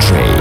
trade.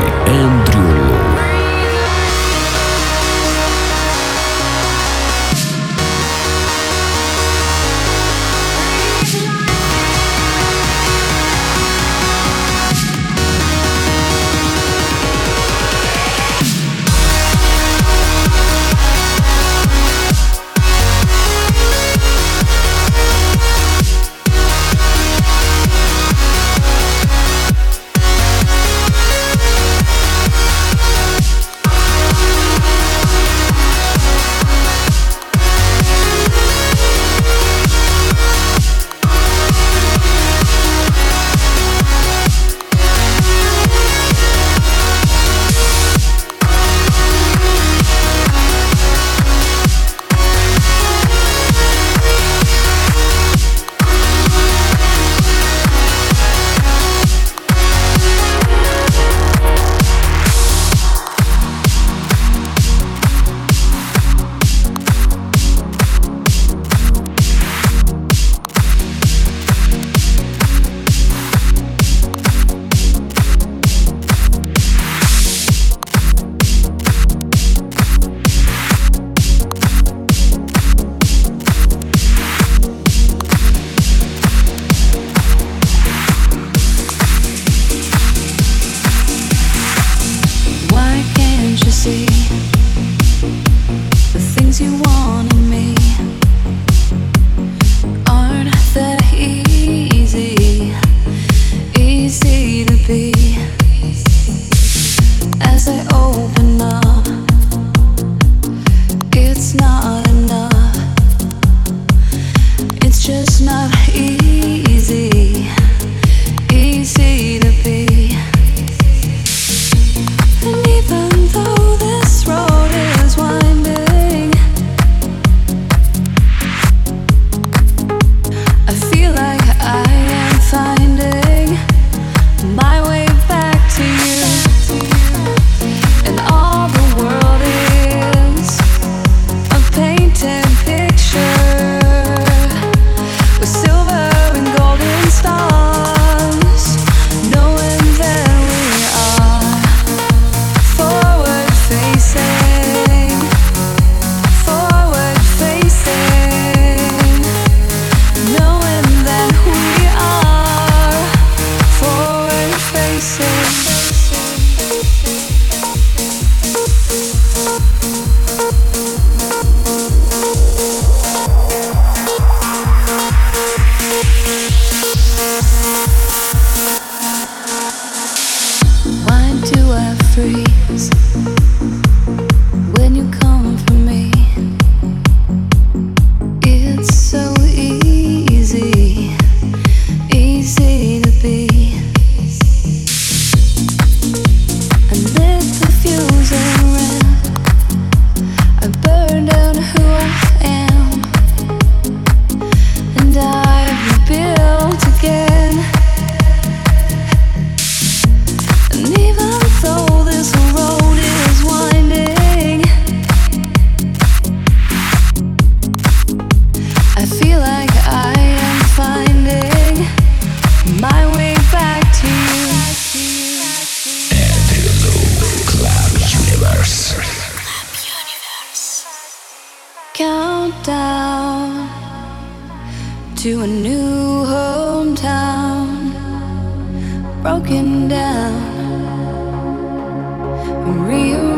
not to a new hometown, broken down, rearranged.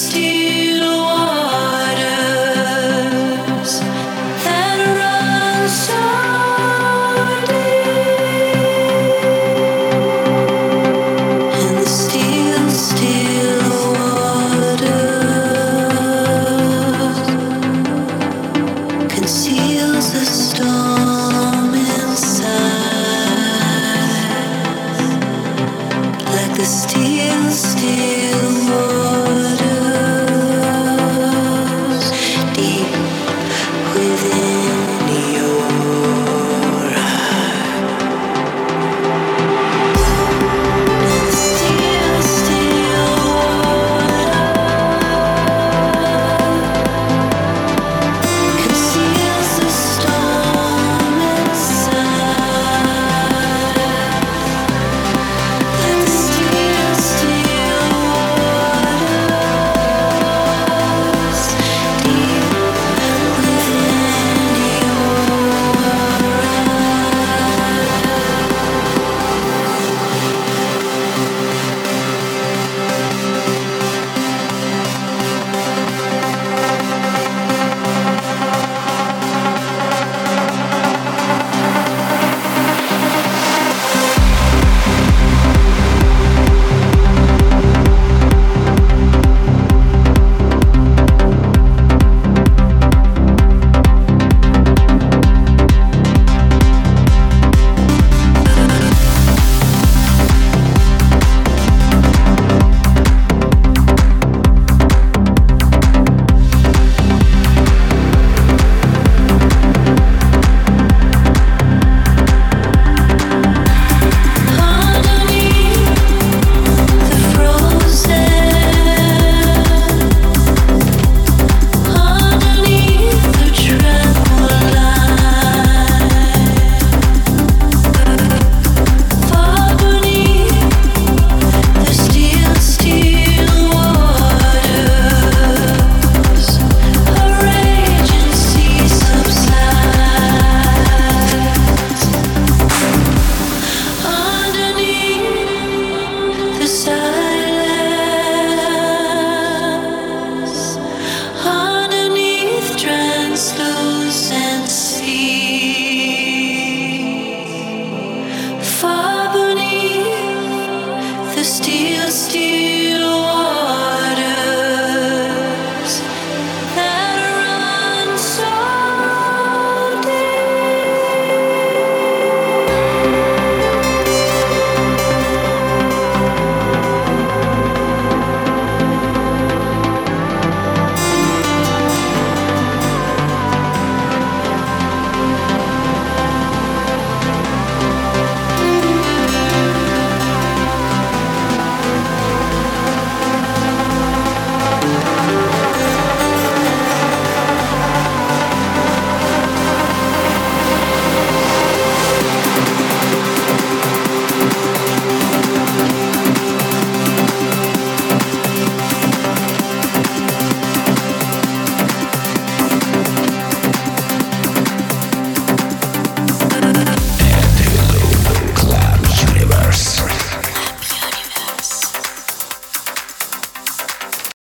Christy.